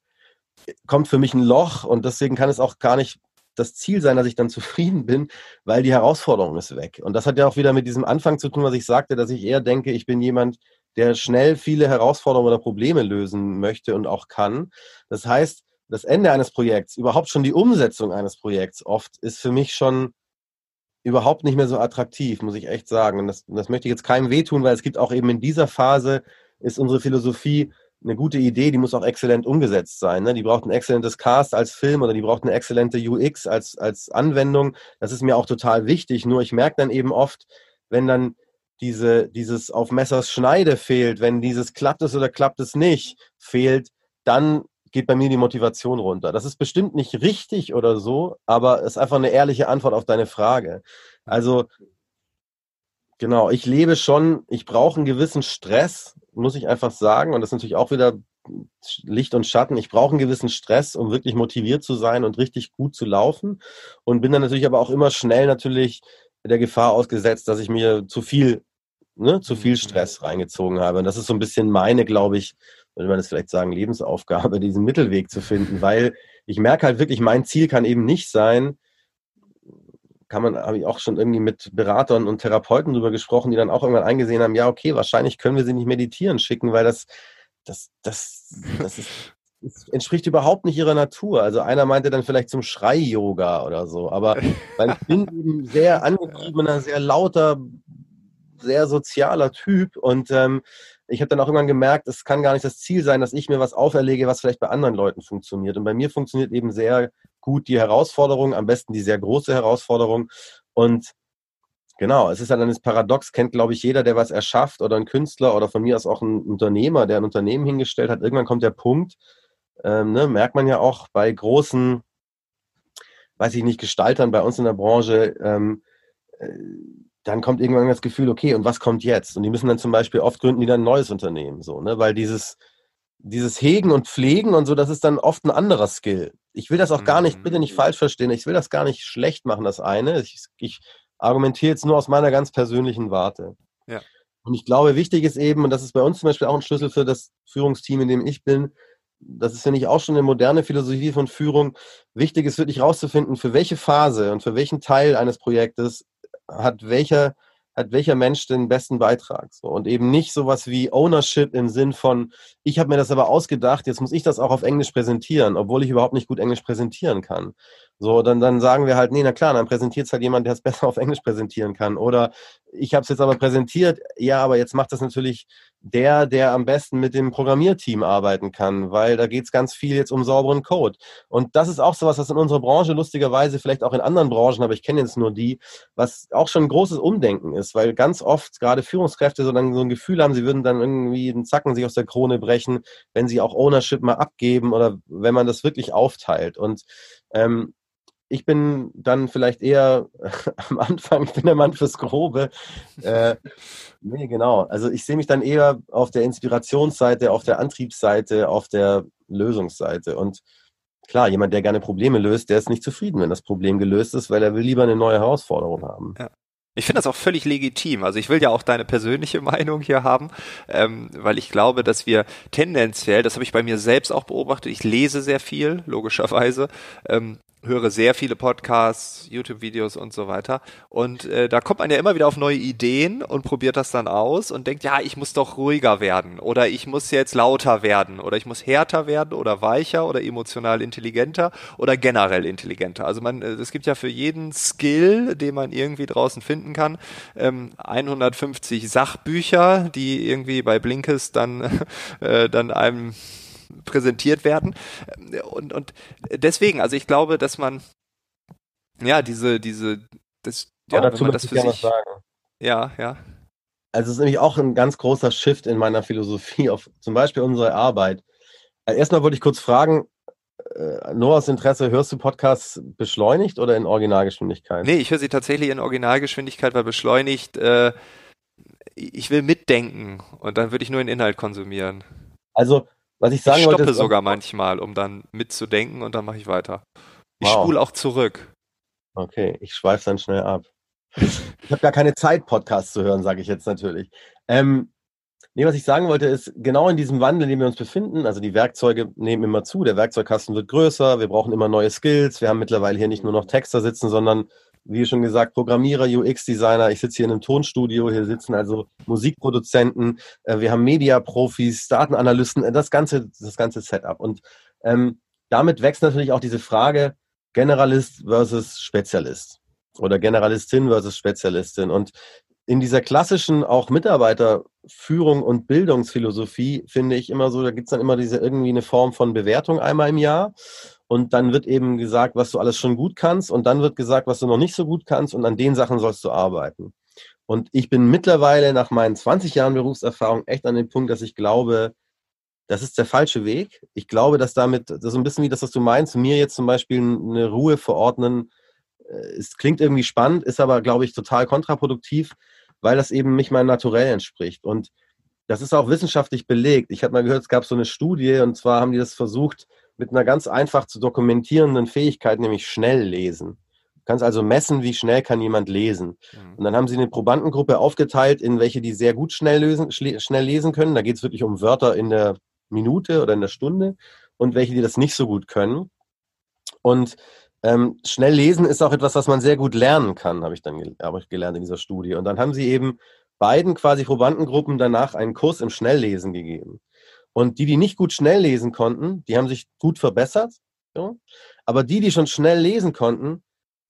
kommt für mich ein Loch und deswegen kann es auch gar nicht das Ziel sein, dass ich dann zufrieden bin, weil die Herausforderung ist weg. Und das hat ja auch wieder mit diesem Anfang zu tun, was ich sagte, dass ich eher denke, ich bin jemand, der schnell viele Herausforderungen oder Probleme lösen möchte und auch kann. Das heißt, das Ende eines Projekts, überhaupt schon die Umsetzung eines Projekts oft, ist für mich schon überhaupt nicht mehr so attraktiv, muss ich echt sagen. Und das, das möchte ich jetzt keinem wehtun, weil es gibt auch eben in dieser Phase, ist unsere Philosophie, eine gute Idee, die muss auch exzellent umgesetzt sein. Ne? Die braucht ein exzellentes Cast als Film oder die braucht eine exzellente UX als, als Anwendung. Das ist mir auch total wichtig. Nur ich merke dann eben oft, wenn dann diese, dieses auf Messers Schneide fehlt, wenn dieses klappt es oder klappt es nicht fehlt, dann geht bei mir die Motivation runter. Das ist bestimmt nicht richtig oder so, aber es ist einfach eine ehrliche Antwort auf deine Frage. Also Genau, ich lebe schon, ich brauche einen gewissen Stress, muss ich einfach sagen. Und das ist natürlich auch wieder Licht und Schatten. Ich brauche einen gewissen Stress, um wirklich motiviert zu sein und richtig gut zu laufen. Und bin dann natürlich aber auch immer schnell natürlich der Gefahr ausgesetzt, dass ich mir zu viel, ne, zu viel mhm. Stress reingezogen habe. Und das ist so ein bisschen meine, glaube ich, würde man das vielleicht sagen, Lebensaufgabe, (laughs) diesen Mittelweg zu finden, weil ich merke halt wirklich, mein Ziel kann eben nicht sein, kann man, habe ich auch schon irgendwie mit Beratern und Therapeuten drüber gesprochen, die dann auch irgendwann eingesehen haben, ja, okay, wahrscheinlich können wir sie nicht meditieren schicken, weil das, das, das, das ist, das entspricht überhaupt nicht ihrer Natur. Also einer meinte dann vielleicht zum Schrei-Yoga oder so, aber weil ich bin (laughs) eben sehr angetriebener, sehr lauter, sehr sozialer Typ und ähm, ich habe dann auch irgendwann gemerkt, es kann gar nicht das Ziel sein, dass ich mir was auferlege, was vielleicht bei anderen Leuten funktioniert. Und bei mir funktioniert eben sehr gut die Herausforderung, am besten die sehr große Herausforderung. Und genau, es ist halt das Paradox, kennt, glaube ich, jeder, der was erschafft oder ein Künstler oder von mir aus auch ein Unternehmer, der ein Unternehmen hingestellt hat. Irgendwann kommt der Punkt, ähm, ne, merkt man ja auch bei großen, weiß ich nicht, Gestaltern bei uns in der Branche, ähm, äh, dann kommt irgendwann das Gefühl, okay, und was kommt jetzt? Und die müssen dann zum Beispiel oft gründen die dann ein neues Unternehmen, so, ne? Weil dieses, dieses Hegen und Pflegen und so, das ist dann oft ein anderer Skill. Ich will das auch gar nicht, bitte nicht mhm. falsch verstehen, ich will das gar nicht schlecht machen, das eine. Ich, ich argumentiere jetzt nur aus meiner ganz persönlichen Warte. Ja. Und ich glaube, wichtig ist eben, und das ist bei uns zum Beispiel auch ein Schlüssel für das Führungsteam, in dem ich bin, das ist, finde ich, auch schon eine moderne Philosophie von Führung. Wichtig ist wirklich rauszufinden, für welche Phase und für welchen Teil eines Projektes hat welcher, hat welcher Mensch den besten Beitrag. So. Und eben nicht sowas wie Ownership im Sinn von, ich habe mir das aber ausgedacht, jetzt muss ich das auch auf Englisch präsentieren, obwohl ich überhaupt nicht gut Englisch präsentieren kann. So, dann, dann sagen wir halt, nee, na klar, dann präsentiert es halt jemand, der es (laughs) besser auf Englisch präsentieren kann. Oder ich habe es jetzt aber präsentiert, ja, aber jetzt macht das natürlich der, der am besten mit dem Programmierteam arbeiten kann, weil da geht es ganz viel jetzt um sauberen Code. Und das ist auch sowas, was in unserer Branche lustigerweise, vielleicht auch in anderen Branchen, aber ich kenne jetzt nur die, was auch schon ein großes Umdenken ist, weil ganz oft gerade Führungskräfte so, dann so ein Gefühl haben, sie würden dann irgendwie einen Zacken sich aus der Krone brechen, wenn sie auch Ownership mal abgeben oder wenn man das wirklich aufteilt. Und ähm, ich bin dann vielleicht eher (laughs) am Anfang, ich bin der Mann fürs Grobe. Äh, nee, genau. Also ich sehe mich dann eher auf der Inspirationsseite, auf der Antriebsseite, auf der Lösungsseite. Und klar, jemand, der gerne Probleme löst, der ist nicht zufrieden, wenn das Problem gelöst ist, weil er will lieber eine neue Herausforderung haben. Ja. Ich finde das auch völlig legitim. Also ich will ja auch deine persönliche (laughs) Meinung hier haben, ähm, weil ich glaube, dass wir tendenziell, das habe ich bei mir selbst auch beobachtet, ich lese sehr viel, logischerweise, ähm, höre sehr viele Podcasts, YouTube-Videos und so weiter. Und äh, da kommt man ja immer wieder auf neue Ideen und probiert das dann aus und denkt, ja, ich muss doch ruhiger werden oder ich muss jetzt lauter werden oder ich muss härter werden oder weicher oder emotional intelligenter oder generell intelligenter. Also man, äh, es gibt ja für jeden Skill, den man irgendwie draußen finden kann, ähm, 150 Sachbücher, die irgendwie bei Blinkist dann, (laughs) äh, dann einem präsentiert werden. Und, und deswegen, also ich glaube, dass man ja diese, diese, das, ja, dazu wenn man das für sich, sagen. Ja, ja. Also es ist nämlich auch ein ganz großer Shift in meiner Philosophie auf zum Beispiel unsere Arbeit. Äh, erstmal wollte ich kurz fragen, äh, nur aus Interesse, hörst du Podcasts beschleunigt oder in Originalgeschwindigkeit? Nee, ich höre sie tatsächlich in Originalgeschwindigkeit, weil beschleunigt, äh, ich will mitdenken und dann würde ich nur den Inhalt konsumieren. Also was ich sagen ich stoppe wollte, sogar manchmal, um dann mitzudenken und dann mache ich weiter. Ich wow. spule auch zurück. Okay, ich schweife dann schnell ab. ich habe gar keine Zeit, Podcasts zu hören, sage ich jetzt natürlich. Ähm, nee, was ich sagen wollte, ist, genau in diesem Wandel, in dem wir uns befinden, also die Werkzeuge nehmen immer zu, der Werkzeugkasten wird größer, wir brauchen immer neue Skills, wir haben mittlerweile hier nicht nur noch Texter sitzen, sondern wie schon gesagt, Programmierer, UX-Designer. Ich sitze hier in einem Tonstudio, hier sitzen also Musikproduzenten, äh, wir haben Media-Profis, Datenanalysten, äh, das ganze, das ganze Setup. Und ähm, damit wächst natürlich auch diese Frage Generalist versus Spezialist oder Generalistin versus Spezialistin. Und in dieser klassischen auch Mitarbeiterführung und Bildungsphilosophie finde ich immer so, da gibt es dann immer diese irgendwie eine Form von Bewertung einmal im Jahr und dann wird eben gesagt, was du alles schon gut kannst und dann wird gesagt, was du noch nicht so gut kannst und an den Sachen sollst du arbeiten. Und ich bin mittlerweile nach meinen 20 Jahren Berufserfahrung echt an dem Punkt, dass ich glaube, das ist der falsche Weg. Ich glaube, dass damit, das ist ein bisschen wie das, was du meinst, mir jetzt zum Beispiel eine Ruhe verordnen, äh, es klingt irgendwie spannend, ist aber, glaube ich, total kontraproduktiv, weil das eben nicht meinem Naturell entspricht. Und das ist auch wissenschaftlich belegt. Ich habe mal gehört, es gab so eine Studie und zwar haben die das versucht mit einer ganz einfach zu dokumentierenden Fähigkeit, nämlich schnell lesen. Du kannst also messen, wie schnell kann jemand lesen. Mhm. Und dann haben sie eine Probandengruppe aufgeteilt in welche, die sehr gut schnell, lösen, schnell lesen können. Da geht es wirklich um Wörter in der Minute oder in der Stunde und welche, die das nicht so gut können. Und ähm, schnell lesen ist auch etwas, was man sehr gut lernen kann, habe ich dann hab ich gelernt in dieser Studie. Und dann haben sie eben beiden quasi Probandengruppen danach einen Kurs im Schnelllesen gegeben. Und die, die nicht gut schnell lesen konnten, die haben sich gut verbessert. So. Aber die, die schon schnell lesen konnten,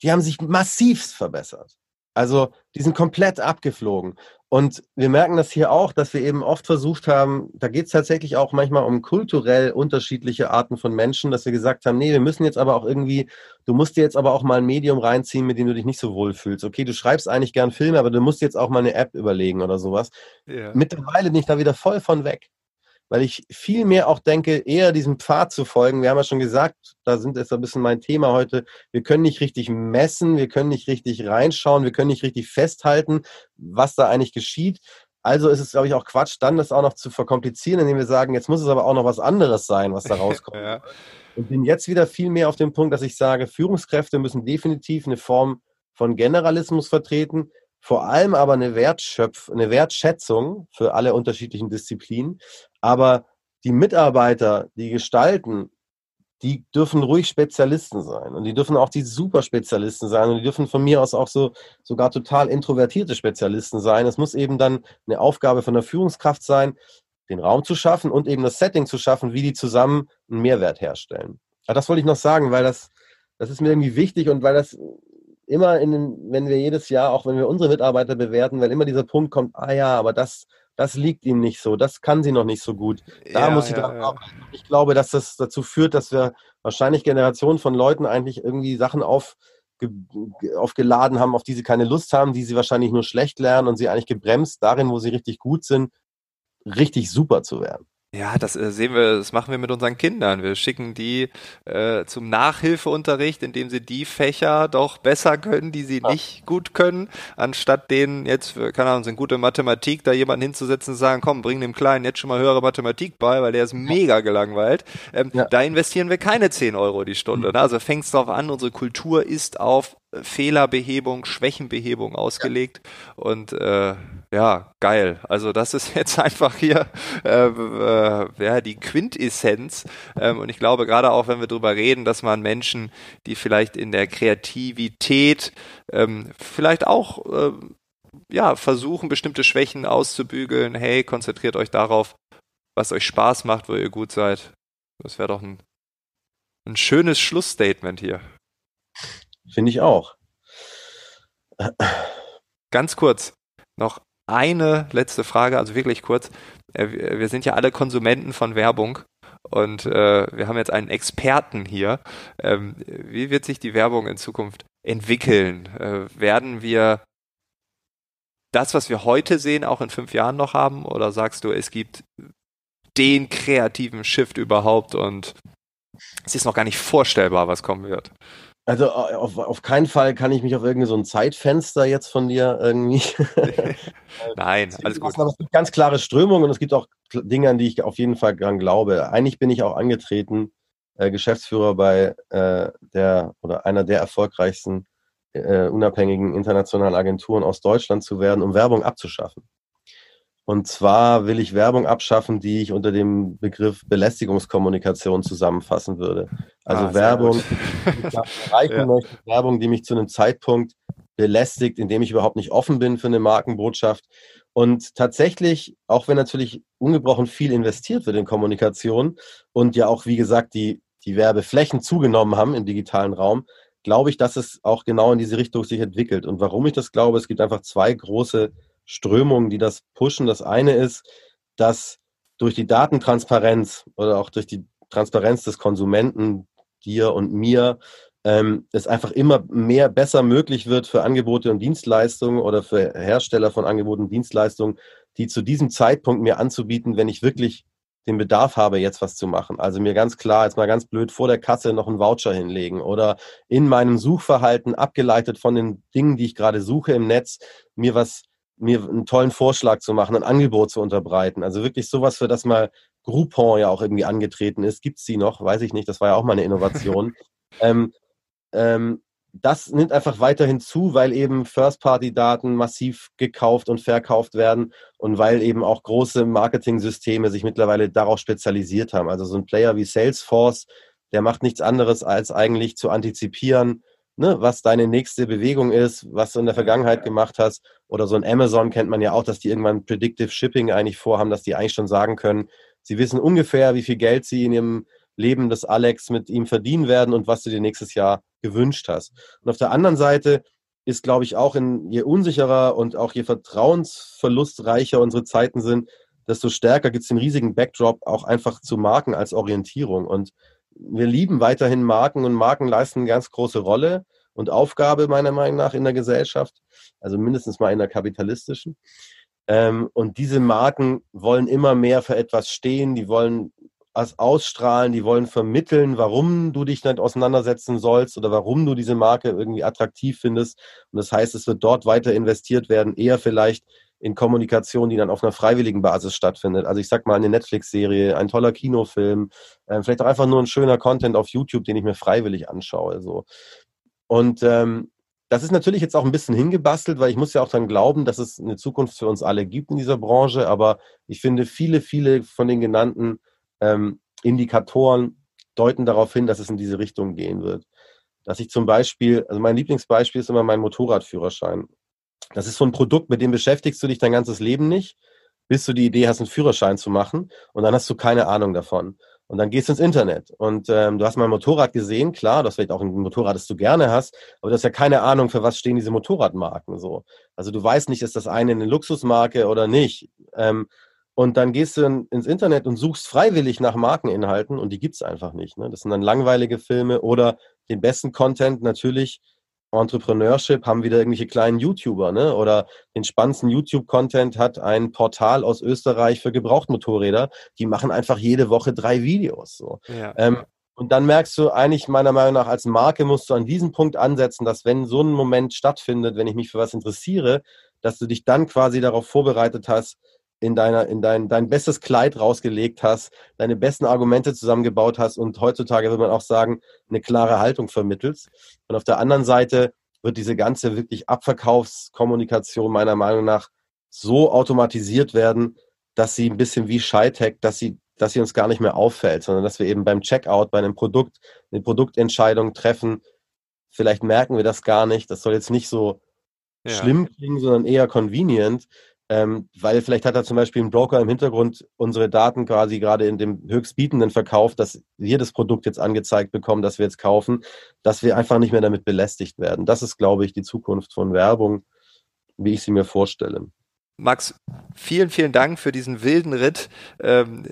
die haben sich massivst verbessert. Also die sind komplett abgeflogen. Und wir merken das hier auch, dass wir eben oft versucht haben, da geht es tatsächlich auch manchmal um kulturell unterschiedliche Arten von Menschen, dass wir gesagt haben, nee, wir müssen jetzt aber auch irgendwie, du musst dir jetzt aber auch mal ein Medium reinziehen, mit dem du dich nicht so wohl fühlst. Okay, du schreibst eigentlich gern Filme, aber du musst jetzt auch mal eine App überlegen oder sowas. Ja. Mittlerweile bin ich da wieder voll von weg weil ich viel mehr auch denke, eher diesem Pfad zu folgen. Wir haben ja schon gesagt, da sind jetzt ein bisschen mein Thema heute. Wir können nicht richtig messen, wir können nicht richtig reinschauen, wir können nicht richtig festhalten, was da eigentlich geschieht. Also ist es, glaube ich, auch Quatsch, dann das auch noch zu verkomplizieren, indem wir sagen, jetzt muss es aber auch noch was anderes sein, was da (laughs) rauskommt. ja. Und bin jetzt wieder viel mehr auf dem Punkt, dass ich sage, Führungskräfte müssen definitiv eine Form von Generalismus vertreten, vor allem aber eine, Wertschöpf eine Wertschätzung für alle unterschiedlichen Disziplinen. Aber die Mitarbeiter, die gestalten, die dürfen ruhig Spezialisten sein und die dürfen auch die Superspezialisten sein und die dürfen von mir aus auch so sogar total introvertierte Spezialisten sein. Es muss eben dann eine Aufgabe von der Führungskraft sein, den Raum zu schaffen und eben das Setting zu schaffen, wie die zusammen einen Mehrwert herstellen. Aber das wollte ich noch sagen, weil das, das ist mir irgendwie wichtig und weil das immer in den, wenn wir jedes Jahr, auch wenn wir unsere Mitarbeiter bewerten, weil immer dieser Punkt kommt, ah ja, aber das, das liegt ihnen nicht so, das kann sie noch nicht so gut. Da ja, muss sie ja, dran ja. Ich glaube, dass das dazu führt, dass wir wahrscheinlich Generationen von Leuten eigentlich irgendwie Sachen auf, aufgeladen haben, auf die sie keine Lust haben, die sie wahrscheinlich nur schlecht lernen und sie eigentlich gebremst darin, wo sie richtig gut sind, richtig super zu werden. Ja, das äh, sehen wir, das machen wir mit unseren Kindern. Wir schicken die äh, zum Nachhilfeunterricht, indem sie die Fächer doch besser können, die sie ja. nicht gut können, anstatt denen jetzt, keine Ahnung, sind gute Mathematik, da jemanden hinzusetzen und sagen, komm, bring dem Kleinen jetzt schon mal höhere Mathematik bei, weil der ist mega gelangweilt. Ähm, ja. Da investieren wir keine 10 Euro die Stunde. Mhm. Ne? Also fängt es darauf an, unsere Kultur ist auf Fehlerbehebung, Schwächenbehebung ausgelegt. Ja. Und äh, ja, geil. Also das ist (laughs) jetzt einfach hier äh, äh, ja, die Quintessenz. Ähm, und ich glaube, gerade auch wenn wir darüber reden, dass man Menschen, die vielleicht in der Kreativität ähm, vielleicht auch äh, ja, versuchen, bestimmte Schwächen auszubügeln, hey, konzentriert euch darauf, was euch Spaß macht, wo ihr gut seid. Das wäre doch ein, ein schönes Schlussstatement hier. Finde ich auch. Ganz kurz, noch eine letzte Frage, also wirklich kurz. Äh, wir sind ja alle Konsumenten von Werbung und äh, wir haben jetzt einen Experten hier. Ähm, wie wird sich die Werbung in Zukunft entwickeln? Äh, werden wir das, was wir heute sehen, auch in fünf Jahren noch haben? Oder sagst du, es gibt den kreativen Shift überhaupt und es ist noch gar nicht vorstellbar, was kommen wird? Also auf, auf keinen Fall kann ich mich auf irgendein so ein Zeitfenster jetzt von dir irgendwie. (laughs) (laughs) Nein, alles gut. Aber es gibt ganz klare Strömungen und es gibt auch Dinge, an die ich auf jeden Fall dran glaube. Eigentlich bin ich auch angetreten, äh, Geschäftsführer bei äh, der oder einer der erfolgreichsten äh, unabhängigen internationalen Agenturen aus Deutschland zu werden, um Werbung abzuschaffen. Und zwar will ich Werbung abschaffen, die ich unter dem Begriff Belästigungskommunikation zusammenfassen würde. Also ah, Werbung, die ich (laughs) erreichen ja. möchte, Werbung, die mich zu einem Zeitpunkt belästigt, in dem ich überhaupt nicht offen bin für eine Markenbotschaft. Und tatsächlich, auch wenn natürlich ungebrochen viel investiert wird in Kommunikation und ja auch, wie gesagt, die, die Werbeflächen zugenommen haben im digitalen Raum, glaube ich, dass es auch genau in diese Richtung sich entwickelt. Und warum ich das glaube, es gibt einfach zwei große Strömungen, die das pushen. Das eine ist, dass durch die Datentransparenz oder auch durch die Transparenz des Konsumenten, dir und mir, ähm, es einfach immer mehr besser möglich wird für Angebote und Dienstleistungen oder für Hersteller von Angeboten und Dienstleistungen, die zu diesem Zeitpunkt mir anzubieten, wenn ich wirklich den Bedarf habe, jetzt was zu machen. Also mir ganz klar, jetzt mal ganz blöd, vor der Kasse noch einen Voucher hinlegen oder in meinem Suchverhalten abgeleitet von den Dingen, die ich gerade suche im Netz, mir was mir einen tollen Vorschlag zu machen, ein Angebot zu unterbreiten. Also wirklich sowas, für das mal Groupon ja auch irgendwie angetreten ist. Gibt es die noch? Weiß ich nicht. Das war ja auch mal eine Innovation. (laughs) ähm, ähm, das nimmt einfach weiterhin zu, weil eben First-Party-Daten massiv gekauft und verkauft werden und weil eben auch große Marketing-Systeme sich mittlerweile darauf spezialisiert haben. Also so ein Player wie Salesforce, der macht nichts anderes, als eigentlich zu antizipieren, ne, was deine nächste Bewegung ist, was du in der Vergangenheit gemacht hast. Oder so ein Amazon kennt man ja auch, dass die irgendwann Predictive Shipping eigentlich vorhaben, dass die eigentlich schon sagen können, sie wissen ungefähr, wie viel Geld sie in ihrem Leben des Alex mit ihm verdienen werden und was du dir nächstes Jahr gewünscht hast. Und auf der anderen Seite ist, glaube ich, auch in, je unsicherer und auch je vertrauensverlustreicher unsere Zeiten sind, desto stärker gibt es den riesigen Backdrop auch einfach zu Marken als Orientierung. Und wir lieben weiterhin Marken und Marken leisten eine ganz große Rolle und Aufgabe meiner Meinung nach in der Gesellschaft, also mindestens mal in der kapitalistischen. Ähm, und diese Marken wollen immer mehr für etwas stehen, die wollen was ausstrahlen, die wollen vermitteln, warum du dich nicht auseinandersetzen sollst oder warum du diese Marke irgendwie attraktiv findest. Und das heißt, es wird dort weiter investiert werden, eher vielleicht in Kommunikation, die dann auf einer freiwilligen Basis stattfindet. Also ich sag mal eine Netflix-Serie, ein toller Kinofilm, äh, vielleicht auch einfach nur ein schöner Content auf YouTube, den ich mir freiwillig anschaue. So. Und ähm, das ist natürlich jetzt auch ein bisschen hingebastelt, weil ich muss ja auch dann glauben, dass es eine Zukunft für uns alle gibt in dieser Branche. Aber ich finde, viele, viele von den genannten ähm, Indikatoren deuten darauf hin, dass es in diese Richtung gehen wird. Dass ich zum Beispiel, also mein Lieblingsbeispiel ist immer mein Motorradführerschein. Das ist so ein Produkt, mit dem beschäftigst du dich dein ganzes Leben nicht, bis du die Idee hast, einen Führerschein zu machen und dann hast du keine Ahnung davon. Und dann gehst du ins Internet und ähm, du hast mein Motorrad gesehen, klar, das vielleicht auch ein Motorrad, das du gerne hast, aber du hast ja keine Ahnung, für was stehen diese Motorradmarken so. Also du weißt nicht, ist das eine eine Luxusmarke oder nicht. Ähm, und dann gehst du ins Internet und suchst freiwillig nach Markeninhalten und die gibt es einfach nicht. Ne? Das sind dann langweilige Filme oder den besten Content natürlich Entrepreneurship haben wieder irgendwelche kleinen YouTuber, ne? Oder den spannendsten YouTube-Content hat ein Portal aus Österreich für Gebrauchtmotorräder. Die machen einfach jede Woche drei Videos. So. Ja. Ähm, und dann merkst du eigentlich meiner Meinung nach als Marke musst du an diesem Punkt ansetzen, dass wenn so ein Moment stattfindet, wenn ich mich für was interessiere, dass du dich dann quasi darauf vorbereitet hast, in deiner, in dein, dein bestes Kleid rausgelegt hast, deine besten Argumente zusammengebaut hast und heutzutage würde man auch sagen, eine klare Haltung vermittelst. Und auf der anderen Seite wird diese ganze wirklich Abverkaufskommunikation meiner Meinung nach so automatisiert werden, dass sie ein bisschen wie Scheitech, dass sie, dass sie uns gar nicht mehr auffällt, sondern dass wir eben beim Checkout, bei einem Produkt, eine Produktentscheidung treffen. Vielleicht merken wir das gar nicht. Das soll jetzt nicht so ja. schlimm klingen, sondern eher convenient ähm, weil vielleicht hat er zum Beispiel ein Broker im Hintergrund unsere Daten quasi gerade in dem Höchstbietenden verkauft, dass wir das Produkt jetzt angezeigt bekommen, das wir jetzt kaufen, dass wir einfach nicht mehr damit belästigt werden. Das ist, glaube ich, die Zukunft von Werbung, wie ich sie mir vorstelle. Max, vielen, vielen Dank für diesen wilden Ritt ähm,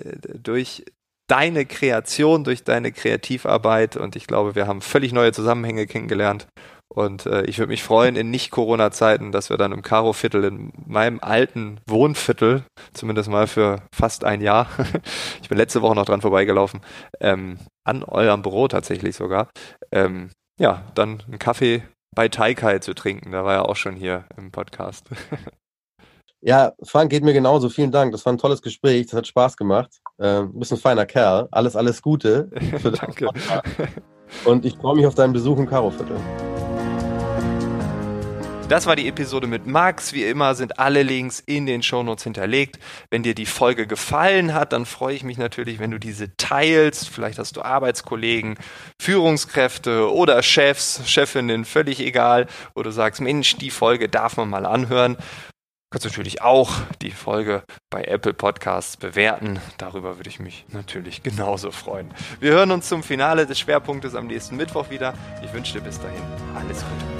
durch deine Kreation, durch deine Kreativarbeit und ich glaube, wir haben völlig neue Zusammenhänge kennengelernt und äh, ich würde mich freuen in Nicht-Corona-Zeiten, dass wir dann im Karo-Viertel, in meinem alten Wohnviertel, zumindest mal für fast ein Jahr, (laughs) ich bin letzte Woche noch dran vorbeigelaufen, ähm, an eurem Büro tatsächlich sogar, ähm, ja, dann einen Kaffee bei Taikai zu trinken. Da war er auch schon hier im Podcast. (laughs) Ja, Frank, geht mir genauso. Vielen Dank. Das war ein tolles Gespräch. Das hat Spaß gemacht. Äh, bist ein feiner Kerl. Alles, alles Gute. (laughs) Danke. Und ich freue mich auf deinen Besuch im Karo-Viertel. Das war die Episode mit Max. Wie immer sind alle Links in den Shownotes hinterlegt. Wenn dir die Folge gefallen hat, dann freue ich mich natürlich, wenn du diese teilst. Vielleicht hast du Arbeitskollegen, Führungskräfte oder Chefs, Chefinnen, völlig egal. Oder du sagst, Mensch, die Folge darf man mal anhören. Du kannst natürlich auch die Folge bei Apple Podcasts bewerten. Darüber würde ich mich natürlich genauso freuen. Wir hören uns zum Finale des Schwerpunktes am nächsten Mittwoch wieder. Ich wünsche dir bis dahin alles Gute.